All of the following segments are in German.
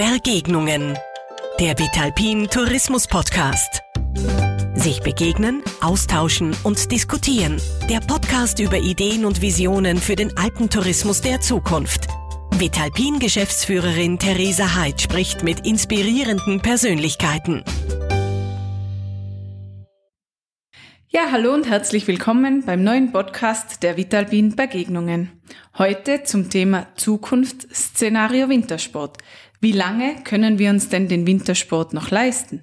Begegnungen. Der Vitalpin Tourismus Podcast. Sich begegnen, austauschen und diskutieren. Der Podcast über Ideen und Visionen für den Alpentourismus der Zukunft. Vitalpin Geschäftsführerin Theresa Heid spricht mit inspirierenden Persönlichkeiten. Ja, hallo und herzlich willkommen beim neuen Podcast der Vitalpin Begegnungen. Heute zum Thema Zukunftsszenario Wintersport. Wie lange können wir uns denn den Wintersport noch leisten?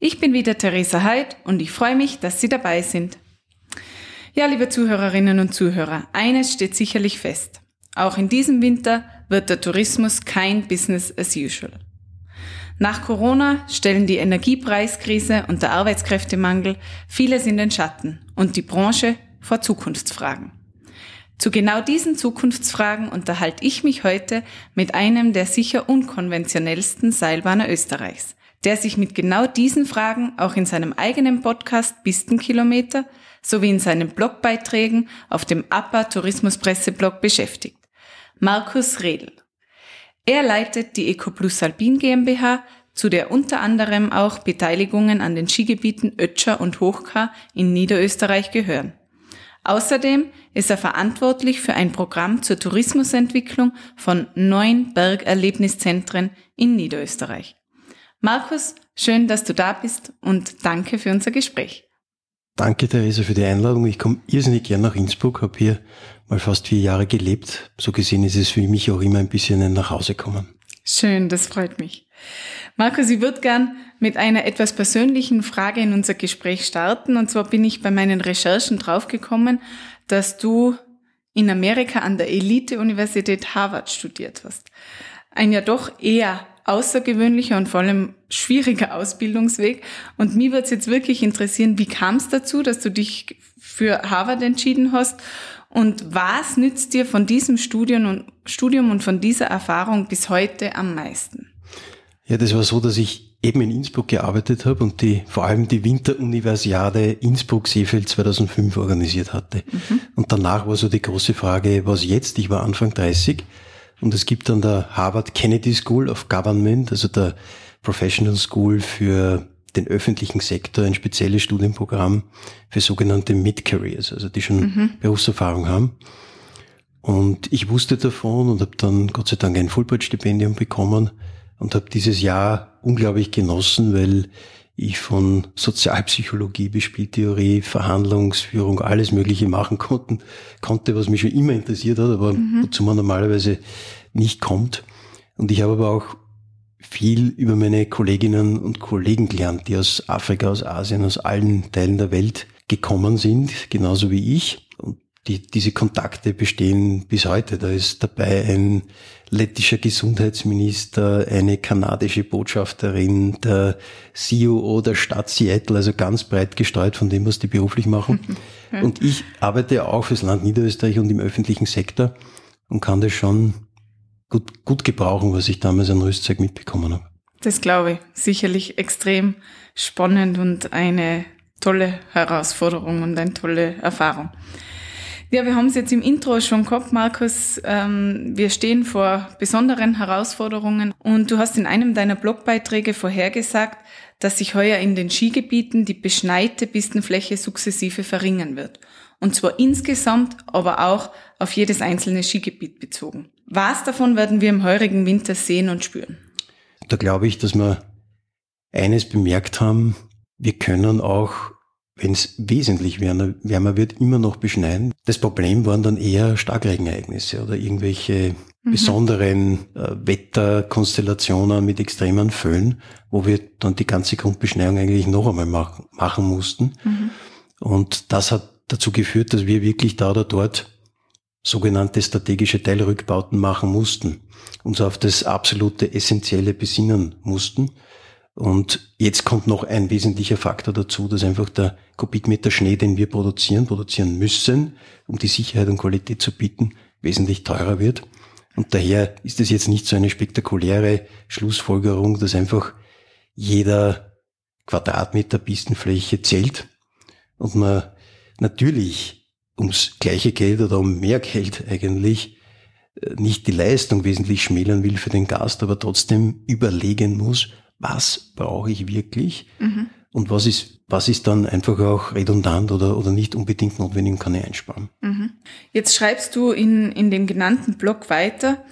Ich bin wieder Theresa Heid und ich freue mich, dass Sie dabei sind. Ja, liebe Zuhörerinnen und Zuhörer, eines steht sicherlich fest. Auch in diesem Winter wird der Tourismus kein Business as usual. Nach Corona stellen die Energiepreiskrise und der Arbeitskräftemangel vieles in den Schatten und die Branche vor Zukunftsfragen. Zu genau diesen Zukunftsfragen unterhalte ich mich heute mit einem der sicher unkonventionellsten Seilbahner Österreichs, der sich mit genau diesen Fragen auch in seinem eigenen Podcast Pistenkilometer sowie in seinen Blogbeiträgen auf dem APA Tourismuspresseblog beschäftigt. Markus Redl. Er leitet die EcoPlus Alpin GmbH, zu der unter anderem auch Beteiligungen an den Skigebieten Ötscher und Hochkar in Niederösterreich gehören. Außerdem ist er verantwortlich für ein Programm zur Tourismusentwicklung von neun Bergerlebniszentren in Niederösterreich. Markus, schön, dass du da bist und danke für unser Gespräch. Danke, Theresa, für die Einladung. Ich komme irrsinnig gern nach Innsbruck, habe hier mal fast vier Jahre gelebt. So gesehen ist es für mich auch immer ein bisschen ein Nachhausekommen. Schön, das freut mich. Markus, ich würde gern mit einer etwas persönlichen Frage in unser Gespräch starten. Und zwar bin ich bei meinen Recherchen draufgekommen, dass du in Amerika an der Elite-Universität Harvard studiert hast. Ein ja doch eher außergewöhnlicher und vor allem schwieriger Ausbildungsweg. Und mir würde es jetzt wirklich interessieren, wie kam es dazu, dass du dich für Harvard entschieden hast? Und was nützt dir von diesem Studium und von dieser Erfahrung bis heute am meisten? Ja, das war so, dass ich eben in Innsbruck gearbeitet habe und die vor allem die Winteruniversiade Innsbruck-Seefeld 2005 organisiert hatte. Mhm. Und danach war so die große Frage, was jetzt? Ich war Anfang 30 und es gibt dann der Harvard Kennedy School of Government, also der Professional School für den öffentlichen Sektor, ein spezielles Studienprogramm für sogenannte Mid-Careers, also die schon mhm. Berufserfahrung haben. Und ich wusste davon und habe dann Gott sei Dank ein Fulbright-Stipendium bekommen und habe dieses Jahr unglaublich genossen, weil ich von Sozialpsychologie bis Spieltheorie, Verhandlungsführung, alles Mögliche machen konnten, konnte, was mich schon immer interessiert hat, aber mhm. wozu man normalerweise nicht kommt. Und ich habe aber auch viel über meine Kolleginnen und Kollegen gelernt, die aus Afrika, aus Asien, aus allen Teilen der Welt gekommen sind, genauso wie ich. Und die, diese Kontakte bestehen bis heute. Da ist dabei ein lettischer Gesundheitsminister, eine kanadische Botschafterin, der CEO der Stadt Seattle, also ganz breit gestreut von dem, was die beruflich machen. Und ich arbeite auch fürs Land Niederösterreich und im öffentlichen Sektor und kann das schon gut, gut gebrauchen, was ich damals an Rüstzeug mitbekommen habe. Das glaube ich. Sicherlich extrem spannend und eine tolle Herausforderung und eine tolle Erfahrung. Ja, wir haben es jetzt im Intro schon gehabt, Markus. Ähm, wir stehen vor besonderen Herausforderungen und du hast in einem deiner Blogbeiträge vorhergesagt, dass sich heuer in den Skigebieten die beschneite Pistenfläche sukzessive verringern wird. Und zwar insgesamt, aber auch auf jedes einzelne Skigebiet bezogen. Was davon werden wir im heurigen Winter sehen und spüren? Da glaube ich, dass wir eines bemerkt haben, wir können auch wenn es wesentlich wärmer, wärmer wird, immer noch beschneien. Das Problem waren dann eher Starkregenereignisse oder irgendwelche mhm. besonderen äh, Wetterkonstellationen mit extremen Föhn, wo wir dann die ganze Grundbeschneiung eigentlich noch einmal machen, machen mussten. Mhm. Und das hat dazu geführt, dass wir wirklich da oder dort sogenannte strategische Teilrückbauten machen mussten, uns auf das absolute Essentielle besinnen mussten. Und jetzt kommt noch ein wesentlicher Faktor dazu, dass einfach der Kubikmeter Schnee, den wir produzieren, produzieren müssen, um die Sicherheit und Qualität zu bieten, wesentlich teurer wird. Und daher ist es jetzt nicht so eine spektakuläre Schlussfolgerung, dass einfach jeder Quadratmeter Pistenfläche zählt und man natürlich ums gleiche Geld oder um mehr Geld eigentlich äh, nicht die Leistung wesentlich schmälern will für den Gast, aber trotzdem überlegen muss, was brauche ich wirklich mhm. und was ist, was ist dann einfach auch redundant oder, oder nicht unbedingt notwendig und kann ich einsparen. Mhm. Jetzt schreibst du in, in dem genannten Blog weiter,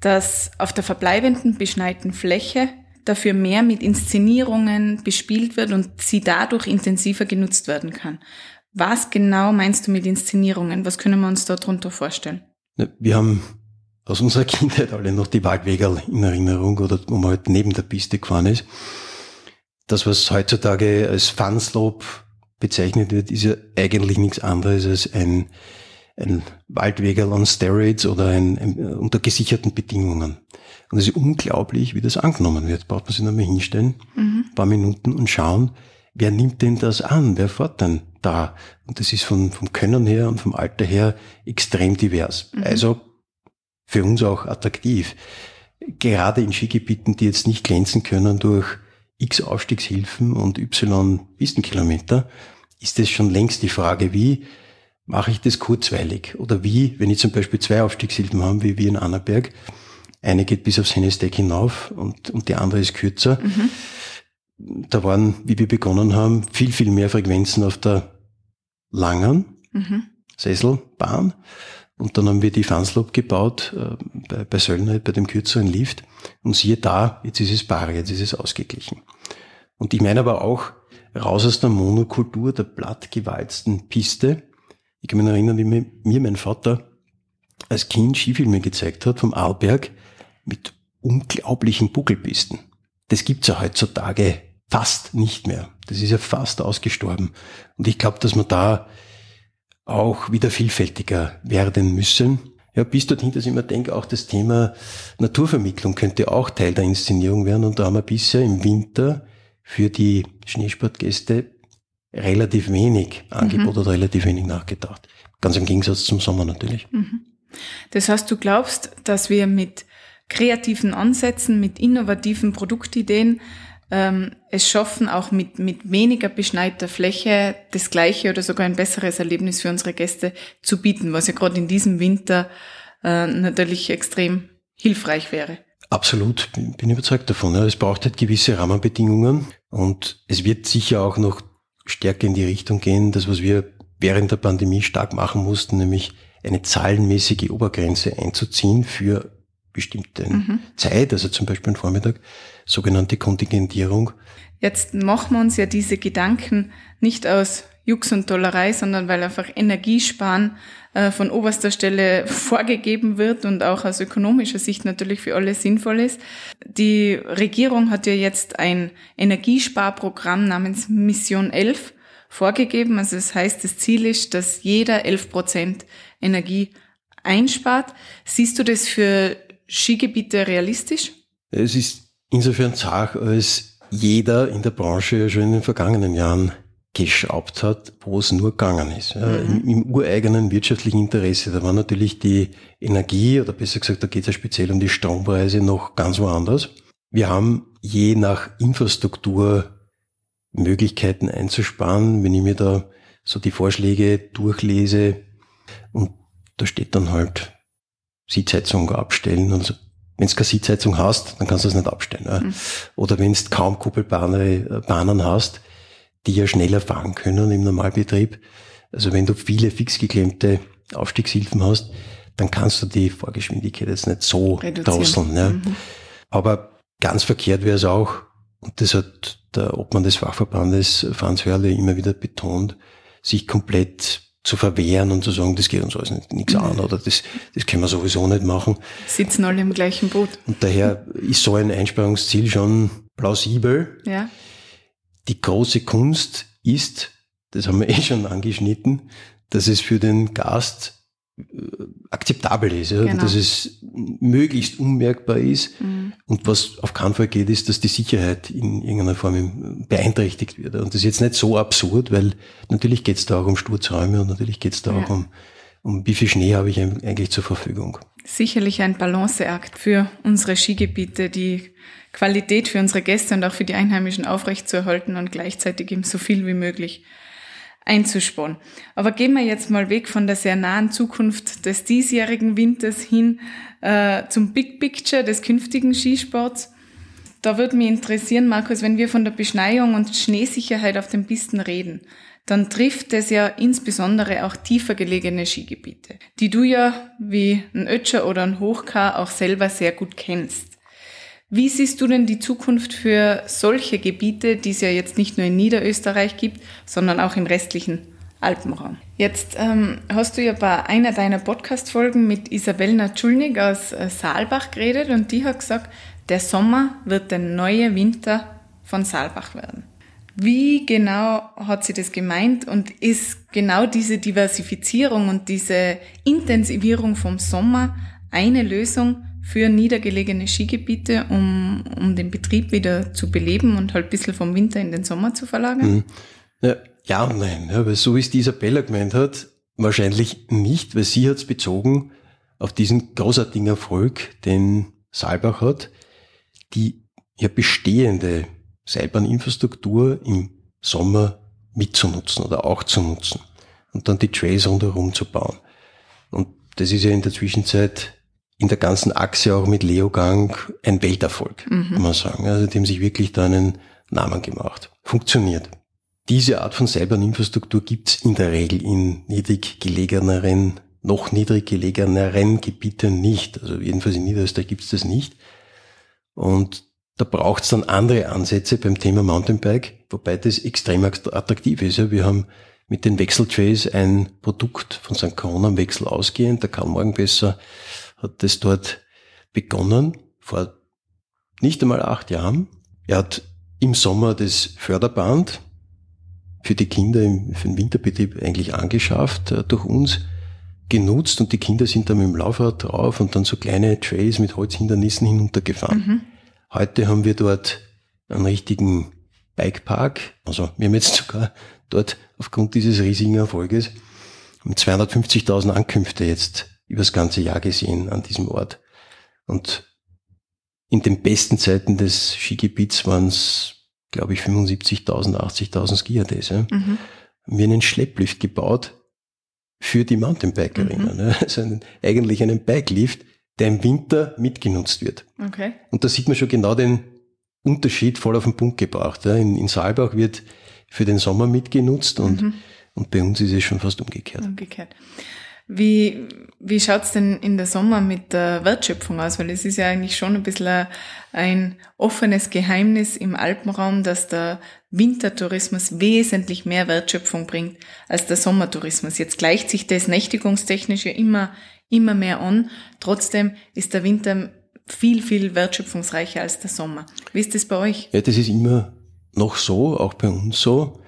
dass auf der verbleibenden beschneiten Fläche dafür mehr mit Inszenierungen bespielt wird und sie dadurch intensiver genutzt werden kann. Was genau meinst du mit Inszenierungen? Was können wir uns darunter vorstellen? Wir haben aus unserer Kindheit alle noch die Waldwegel in Erinnerung oder wo man halt neben der Piste gefahren ist. Das, was heutzutage als Fanslope bezeichnet wird, ist ja eigentlich nichts anderes als ein, ein Waldwegel on Steroids oder ein, ein, unter gesicherten Bedingungen. Und es ist unglaublich, wie das angenommen wird. Braucht man sich nochmal hinstellen, mhm. ein paar Minuten und schauen, wer nimmt denn das an? Wer fährt denn da? Und das ist von, vom Können her und vom Alter her extrem divers. Mhm. Also für uns auch attraktiv. Gerade in Skigebieten, die jetzt nicht glänzen können durch X Aufstiegshilfen und Y Pistenkilometer, ist es schon längst die Frage, wie mache ich das kurzweilig? Oder wie, wenn ich zum Beispiel zwei Aufstiegshilfen habe, wie wir in Annaberg, eine geht bis aufs Hennesteck hinauf und, und die andere ist kürzer. Mhm da waren, wie wir begonnen haben, viel, viel mehr Frequenzen auf der langen mhm. Sesselbahn. Und dann haben wir die Fanslob gebaut äh, bei, bei Söllner, bei dem kürzeren Lift. Und siehe da, jetzt ist es bar, jetzt ist es ausgeglichen. Und ich meine aber auch, raus aus der Monokultur der blattgewalzten Piste. Ich kann mich erinnern, wie mir, mir mein Vater als Kind Skifilme gezeigt hat vom Arlberg mit unglaublichen Buckelpisten. Das gibt's ja heutzutage fast nicht mehr. Das ist ja fast ausgestorben. Und ich glaube, dass wir da auch wieder vielfältiger werden müssen. Ja, bis dorthin, dass ich immer denke, auch das Thema Naturvermittlung könnte auch Teil der Inszenierung werden. Und da haben wir bisher im Winter für die Schneesportgäste relativ wenig Angebot mhm. oder relativ wenig nachgedacht. Ganz im Gegensatz zum Sommer natürlich. Mhm. Das heißt, du glaubst, dass wir mit kreativen Ansätzen, mit innovativen Produktideen ähm, es schaffen, auch mit, mit weniger beschneiter Fläche das gleiche oder sogar ein besseres Erlebnis für unsere Gäste zu bieten, was ja gerade in diesem Winter äh, natürlich extrem hilfreich wäre. Absolut, bin überzeugt davon. Es braucht halt gewisse Rahmenbedingungen und es wird sicher auch noch stärker in die Richtung gehen, das was wir während der Pandemie stark machen mussten, nämlich eine zahlenmäßige Obergrenze einzuziehen für bestimmte mhm. Zeit, also zum Beispiel am Vormittag, sogenannte Kontingentierung. Jetzt machen wir uns ja diese Gedanken nicht aus Jux und Tollerei, sondern weil einfach Energiesparen äh, von oberster Stelle vorgegeben wird und auch aus ökonomischer Sicht natürlich für alle sinnvoll ist. Die Regierung hat ja jetzt ein Energiesparprogramm namens Mission 11 vorgegeben. Also das heißt, das Ziel ist, dass jeder 11 Prozent Energie einspart. Siehst du das für Skigebiete realistisch? Es ist insofern zart, als jeder in der Branche ja schon in den vergangenen Jahren geschraubt hat, wo es nur gegangen ist. Ja, mhm. im, im, ureigenen wirtschaftlichen Interesse. Da war natürlich die Energie, oder besser gesagt, da geht es ja speziell um die Strompreise noch ganz woanders. Wir haben je nach Infrastruktur Möglichkeiten einzusparen. Wenn ich mir da so die Vorschläge durchlese und da steht dann halt Sitzheizung abstellen. Und so. Wenn du keine Sitzheizung hast, dann kannst du das nicht abstellen. Ja. Mhm. Oder wenn du kaum kuppelbare Bahnen hast, die ja schneller fahren können im Normalbetrieb. Also wenn du viele fix geklemmte Aufstiegshilfen hast, dann kannst du die Vorgeschwindigkeit jetzt nicht so drosseln. Ja. Mhm. Aber ganz verkehrt wäre es auch, und das hat der Obmann des Fachverbandes Franz Hörle immer wieder betont, sich komplett zu verwehren und zu sagen, das geht uns alles nichts an oder das, das können wir sowieso nicht machen. Sitzen alle im gleichen Boot. Und daher ist so ein Einsparungsziel schon plausibel. Ja. Die große Kunst ist, das haben wir eh schon angeschnitten, dass es für den Gast akzeptabel ist, ja, genau. dass es möglichst unmerkbar ist. Mhm. Und was auf keinen Fall geht, ist, dass die Sicherheit in irgendeiner Form beeinträchtigt wird. Und das ist jetzt nicht so absurd, weil natürlich geht es da auch um Sturzräume und natürlich geht es da ja. auch um, um wie viel Schnee habe ich eigentlich zur Verfügung. Sicherlich ein Balanceakt für unsere Skigebiete, die Qualität für unsere Gäste und auch für die Einheimischen aufrechtzuerhalten und gleichzeitig eben so viel wie möglich einzusparen. Aber gehen wir jetzt mal weg von der sehr nahen Zukunft des diesjährigen Winters hin äh, zum Big Picture des künftigen Skisports. Da würde mich interessieren, Markus, wenn wir von der Beschneiung und Schneesicherheit auf den Pisten reden, dann trifft es ja insbesondere auch tiefer gelegene Skigebiete, die du ja wie ein Ötscher oder ein Hochkar auch selber sehr gut kennst. Wie siehst du denn die Zukunft für solche Gebiete, die es ja jetzt nicht nur in Niederösterreich gibt, sondern auch im restlichen Alpenraum? Jetzt ähm, hast du ja bei einer deiner Podcast-Folgen mit Isabel Natschulnik aus äh, Saalbach geredet und die hat gesagt, der Sommer wird der neue Winter von Saalbach werden. Wie genau hat sie das gemeint und ist genau diese Diversifizierung und diese Intensivierung vom Sommer eine Lösung für niedergelegene Skigebiete, um, um den Betrieb wieder zu beleben und halt ein bisschen vom Winter in den Sommer zu verlagern? Mhm. Ja, ja und nein, ja, weil so wie es die Isabella gemeint hat, wahrscheinlich nicht, weil sie hat es bezogen auf diesen großartigen Erfolg, den Saalbach hat die ja bestehende Seilbahninfrastruktur im Sommer mitzunutzen oder auch zu nutzen und dann die Trails rundherum zu bauen. Und das ist ja in der Zwischenzeit in der ganzen Achse auch mit Leogang ein Welterfolg, mhm. kann man sagen. Also die haben sich wirklich da einen Namen gemacht. Funktioniert. Diese Art von Seilbahninfrastruktur gibt's in der Regel in niedrig gelegeneren, noch niedrig gelegeneren Gebieten nicht. Also jedenfalls in Niederösterreich gibt's das nicht. Und da braucht es dann andere Ansätze beim Thema Mountainbike, wobei das extrem attraktiv ist. Wir haben mit den Wechseltrays ein Produkt von St. Corona am Wechsel ausgehend. Der Karl Morgenbesser hat das dort begonnen, vor nicht einmal acht Jahren. Er hat im Sommer das Förderband für die Kinder im, für den Winterbetrieb eigentlich angeschafft äh, durch uns genutzt und die Kinder sind dann mit dem Laufrad drauf und dann so kleine Trails mit Holzhindernissen hinuntergefahren. Mhm. Heute haben wir dort einen richtigen Bikepark. Also wir haben jetzt sogar dort aufgrund dieses riesigen Erfolges 250.000 Ankünfte jetzt übers ganze Jahr gesehen an diesem Ort. Und in den besten Zeiten des Skigebiets waren es, glaube ich, 75.000, 80.000 Skier Ja. Mhm. Haben wir einen Schlepplift gebaut, für die Mountainbikerinnen. Mhm. Also einen, eigentlich einen Bikelift, der im Winter mitgenutzt wird. Okay. Und da sieht man schon genau den Unterschied voll auf den Punkt gebracht. In, in Saalbach wird für den Sommer mitgenutzt und, mhm. und bei uns ist es schon fast umgekehrt. Umgekehrt. Wie, wie schaut's denn in der Sommer mit der Wertschöpfung aus? Weil es ist ja eigentlich schon ein bisschen ein offenes Geheimnis im Alpenraum, dass der Wintertourismus wesentlich mehr Wertschöpfung bringt als der Sommertourismus. Jetzt gleicht sich das nächtigungstechnisch ja immer, immer mehr an. Trotzdem ist der Winter viel, viel wertschöpfungsreicher als der Sommer. Wie ist das bei euch? Ja, das ist immer noch so, auch bei uns so.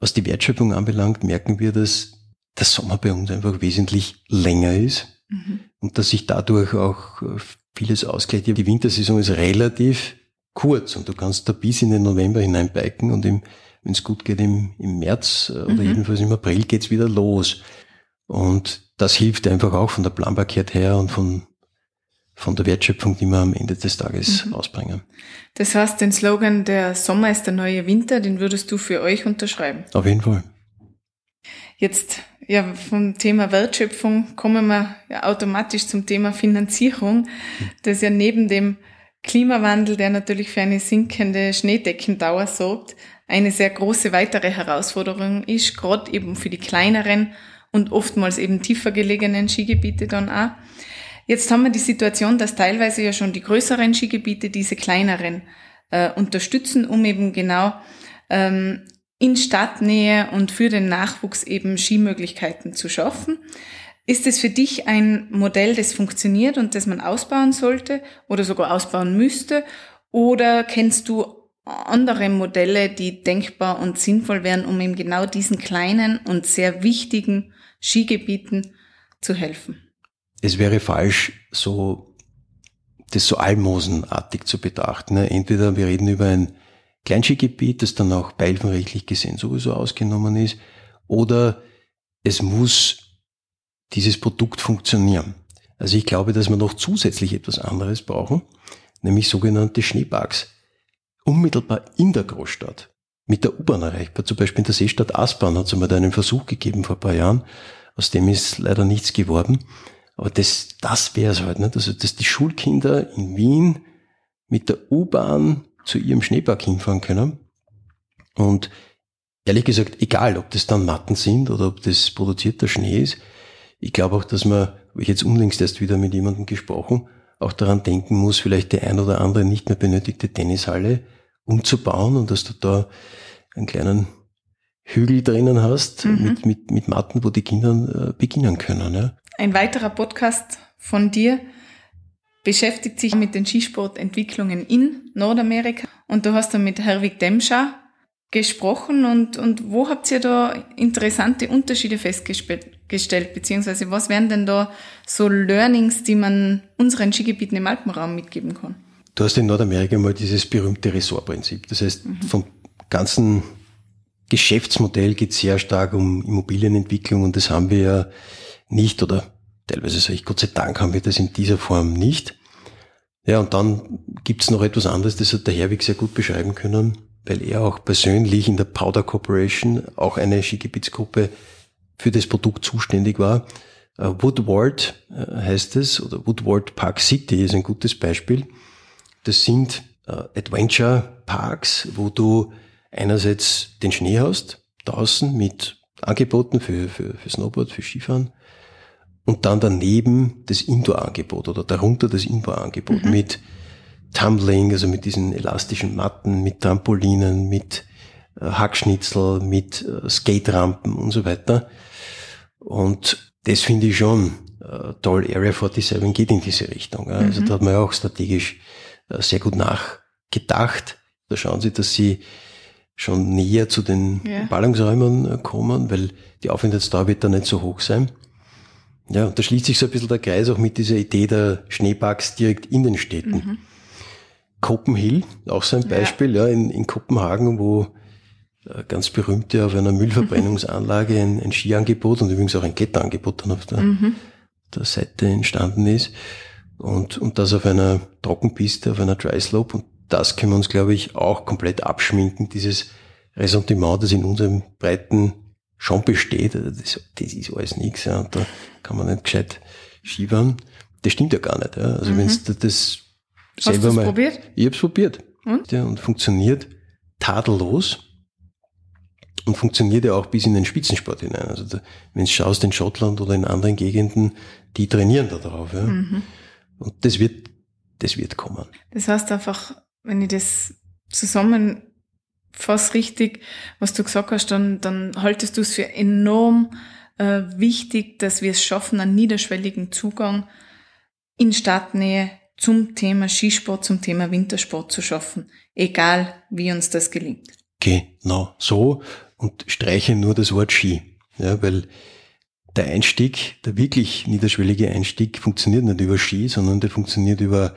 Was die Wertschöpfung anbelangt, merken wir, dass bei uns einfach wesentlich länger ist mhm. und dass sich dadurch auch äh, vieles ausgleicht. Die Wintersaison ist relativ kurz und du kannst da bis in den November hinein biken und wenn es gut geht im, im März äh, oder mhm. jedenfalls im April geht's wieder los. Und das hilft einfach auch von der Planbarkeit her und von, von der Wertschöpfung, die wir am Ende des Tages mhm. ausbringen. Das heißt, den Slogan, der Sommer ist der neue Winter, den würdest du für euch unterschreiben? Auf jeden Fall. Jetzt, ja, vom Thema Wertschöpfung kommen wir ja automatisch zum Thema Finanzierung, das ja neben dem Klimawandel, der natürlich für eine sinkende Schneedeckendauer sorgt, eine sehr große weitere Herausforderung ist, gerade eben für die kleineren und oftmals eben tiefer gelegenen Skigebiete dann auch. Jetzt haben wir die Situation, dass teilweise ja schon die größeren Skigebiete diese kleineren äh, unterstützen, um eben genau ähm, in Stadtnähe und für den Nachwuchs eben Skimöglichkeiten zu schaffen. Ist es für dich ein Modell, das funktioniert und das man ausbauen sollte oder sogar ausbauen müsste? Oder kennst du andere Modelle, die denkbar und sinnvoll wären, um eben genau diesen kleinen und sehr wichtigen Skigebieten zu helfen? Es wäre falsch, so das so almosenartig zu betrachten. Ne? Entweder wir reden über ein Kleinskigebiet, das dann auch beihilfenrechtlich gesehen sowieso ausgenommen ist, oder es muss dieses Produkt funktionieren. Also ich glaube, dass wir noch zusätzlich etwas anderes brauchen, nämlich sogenannte Schneeparks. Unmittelbar in der Großstadt mit der U-Bahn erreichbar. Zum Beispiel in der Seestadt Aspern hat es einmal einen Versuch gegeben vor ein paar Jahren. Aus dem ist leider nichts geworden. Aber das, das wäre es halt, nicht? Also, dass die Schulkinder in Wien mit der U-Bahn zu ihrem Schneepark hinfahren können. Und ehrlich gesagt, egal, ob das dann Matten sind oder ob das produzierter Schnee ist, ich glaube auch, dass man, habe ich jetzt unlängst erst wieder mit jemandem gesprochen, auch daran denken muss, vielleicht die ein oder andere nicht mehr benötigte Tennishalle umzubauen und dass du da einen kleinen Hügel drinnen hast mhm. mit, mit, mit Matten, wo die Kinder äh, beginnen können. Ja. Ein weiterer Podcast von dir beschäftigt sich mit den Skisportentwicklungen in Nordamerika und du hast dann mit Herwig Demscher gesprochen und, und wo habt ihr da interessante Unterschiede festgestellt, beziehungsweise was wären denn da so Learnings, die man unseren Skigebieten im Alpenraum mitgeben kann? Du hast in Nordamerika mal dieses berühmte Ressortprinzip. Das heißt, mhm. vom ganzen Geschäftsmodell geht sehr stark um Immobilienentwicklung und das haben wir ja nicht oder teilweise sage ich, Gott sei Dank haben wir das in dieser Form nicht. Ja, und dann gibt's noch etwas anderes, das hat der Herwig sehr gut beschreiben können, weil er auch persönlich in der Powder Corporation, auch eine Skigebietsgruppe, für das Produkt zuständig war. Äh, Woodward äh, heißt es, oder Woodward Park City ist ein gutes Beispiel. Das sind äh, Adventure Parks, wo du einerseits den Schnee hast, draußen mit Angeboten für, für, für Snowboard, für Skifahren, und dann daneben das Indoor-Angebot oder darunter das Indoor-Angebot mhm. mit Tumbling, also mit diesen elastischen Matten, mit Trampolinen, mit äh, Hackschnitzel, mit äh, Skaterampen und so weiter. Und das finde ich schon äh, toll. Area 47 geht in diese Richtung. Ja. Also mhm. da hat man ja auch strategisch äh, sehr gut nachgedacht. Da schauen Sie, dass Sie schon näher zu den ja. Ballungsräumen äh, kommen, weil die Aufenthaltsdauer wird da nicht so hoch sein. Ja, und da schließt sich so ein bisschen der Kreis auch mit dieser Idee der Schneeparks direkt in den Städten. Mhm. Copenhill, auch so ein Beispiel, ja, ja in, in Kopenhagen, wo äh, ganz berühmt ja auf einer Müllverbrennungsanlage ein, ein Skiangebot und übrigens auch ein Kletterangebot dann auf der, mhm. der Seite entstanden ist. Und, und das auf einer Trockenpiste, auf einer Dry Slope. Und das können wir uns, glaube ich, auch komplett abschminken, dieses Ressentiment, das in unserem breiten schon besteht, also das, das ist alles nichts, ja, und da kann man nicht gescheit Skifahren. Das stimmt ja gar nicht. Ja. Also mhm. wenn du das selber Hast mal. probiert? Ich hab's probiert. Und? Ja, und funktioniert tadellos und funktioniert ja auch bis in den Spitzensport hinein. Also da, wenn du schaust in Schottland oder in anderen Gegenden, die trainieren da drauf. Ja. Mhm. Und das wird, das wird kommen. Das heißt einfach, wenn ich das zusammen fast richtig, was du gesagt hast, dann, dann haltest du es für enorm äh, wichtig, dass wir es schaffen, einen niederschwelligen Zugang in Stadtnähe zum Thema Skisport, zum Thema Wintersport zu schaffen, egal wie uns das gelingt. Genau, so und streiche nur das Wort Ski, ja, weil der Einstieg, der wirklich niederschwellige Einstieg funktioniert nicht über Ski, sondern der funktioniert über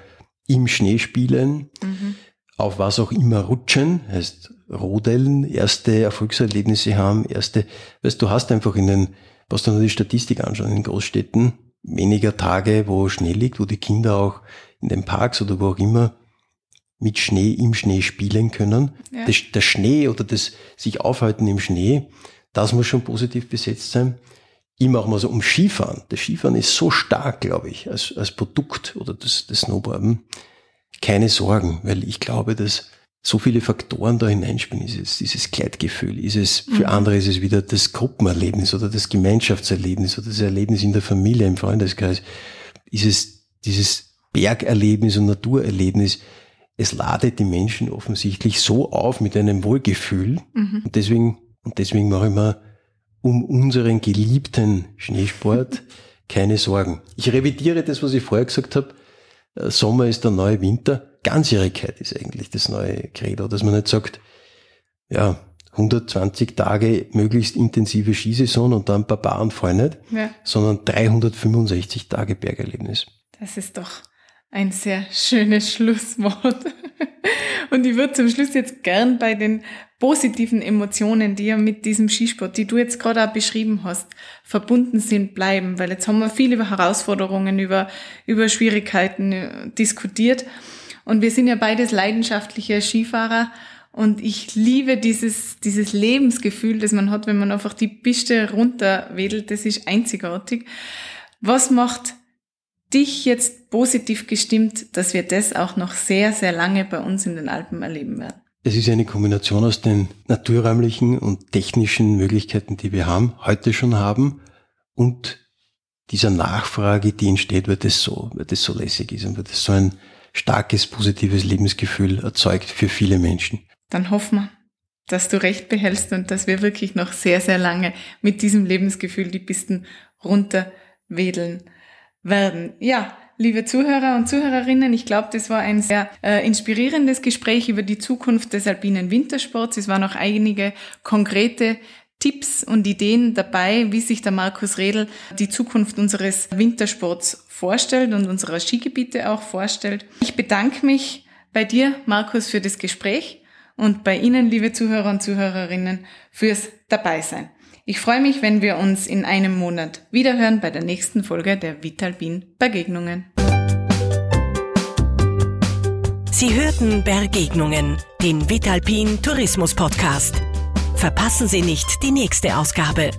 im Schnee spielen, mhm. Auf was auch immer rutschen, heißt Rodeln, erste Erfolgserlebnisse haben, erste, weißt du, hast einfach in den, was du nur die Statistik anschauen, in Großstädten weniger Tage, wo Schnee liegt, wo die Kinder auch in den Parks oder wo auch immer mit Schnee im Schnee spielen können. Ja. Das, der Schnee oder das sich aufhalten im Schnee, das muss schon positiv besetzt sein. Immer auch mal so um Skifahren. Das Skifahren ist so stark, glaube ich, als, als Produkt oder das, das Snowboarden. Keine Sorgen, weil ich glaube, dass so viele Faktoren da hineinspielen. Ist es dieses Gleitgefühl? Ist es, für mhm. andere ist es wieder das Gruppenerlebnis oder das Gemeinschaftserlebnis oder das Erlebnis in der Familie, im Freundeskreis. Ist es dieses Bergerlebnis und Naturerlebnis? Es ladet die Menschen offensichtlich so auf mit einem Wohlgefühl. Mhm. Und deswegen, und deswegen mache ich mir um unseren geliebten Schneesport keine Sorgen. Ich revidiere das, was ich vorher gesagt habe. Äh, Sommer ist der neue Winter Ganzjährigkeit ist eigentlich das neue Credo, dass man nicht sagt, ja, 120 Tage möglichst intensive Skisaison und dann Barbaren voll nicht, ja. sondern 365 Tage Bergerlebnis. Das ist doch ein sehr schönes Schlusswort. Und ich würde zum Schluss jetzt gern bei den positiven Emotionen, die ja mit diesem Skisport, die du jetzt gerade auch beschrieben hast, verbunden sind, bleiben. Weil jetzt haben wir viel über Herausforderungen, über, über Schwierigkeiten äh, diskutiert. Und wir sind ja beides leidenschaftliche Skifahrer Und ich liebe dieses, dieses Lebensgefühl, das man hat, wenn man einfach die Piste runterwedelt. Das ist einzigartig. Was macht dich jetzt positiv gestimmt, dass wir das auch noch sehr, sehr lange bei uns in den Alpen erleben werden? Es ist eine Kombination aus den naturräumlichen und technischen Möglichkeiten, die wir haben, heute schon haben, und dieser Nachfrage, die entsteht, weil das so, weil das so lässig ist und weil das so ein starkes, positives Lebensgefühl erzeugt für viele Menschen. Dann hoffen wir, dass du recht behältst und dass wir wirklich noch sehr, sehr lange mit diesem Lebensgefühl die Pisten runterwedeln werden. Ja, liebe Zuhörer und Zuhörerinnen, ich glaube, das war ein sehr äh, inspirierendes Gespräch über die Zukunft des alpinen Wintersports. Es waren auch einige konkrete Tipps und Ideen dabei, wie sich der Markus Redl die Zukunft unseres Wintersports vorstellt und unserer Skigebiete auch vorstellt. Ich bedanke mich bei dir, Markus, für das Gespräch und bei Ihnen, liebe Zuhörer und Zuhörerinnen, fürs Dabeisein. Ich freue mich, wenn wir uns in einem Monat wiederhören bei der nächsten Folge der Vitalbin Begegnungen. Sie hörten Begegnungen, den Vitalpin Tourismus Podcast. Verpassen Sie nicht die nächste Ausgabe.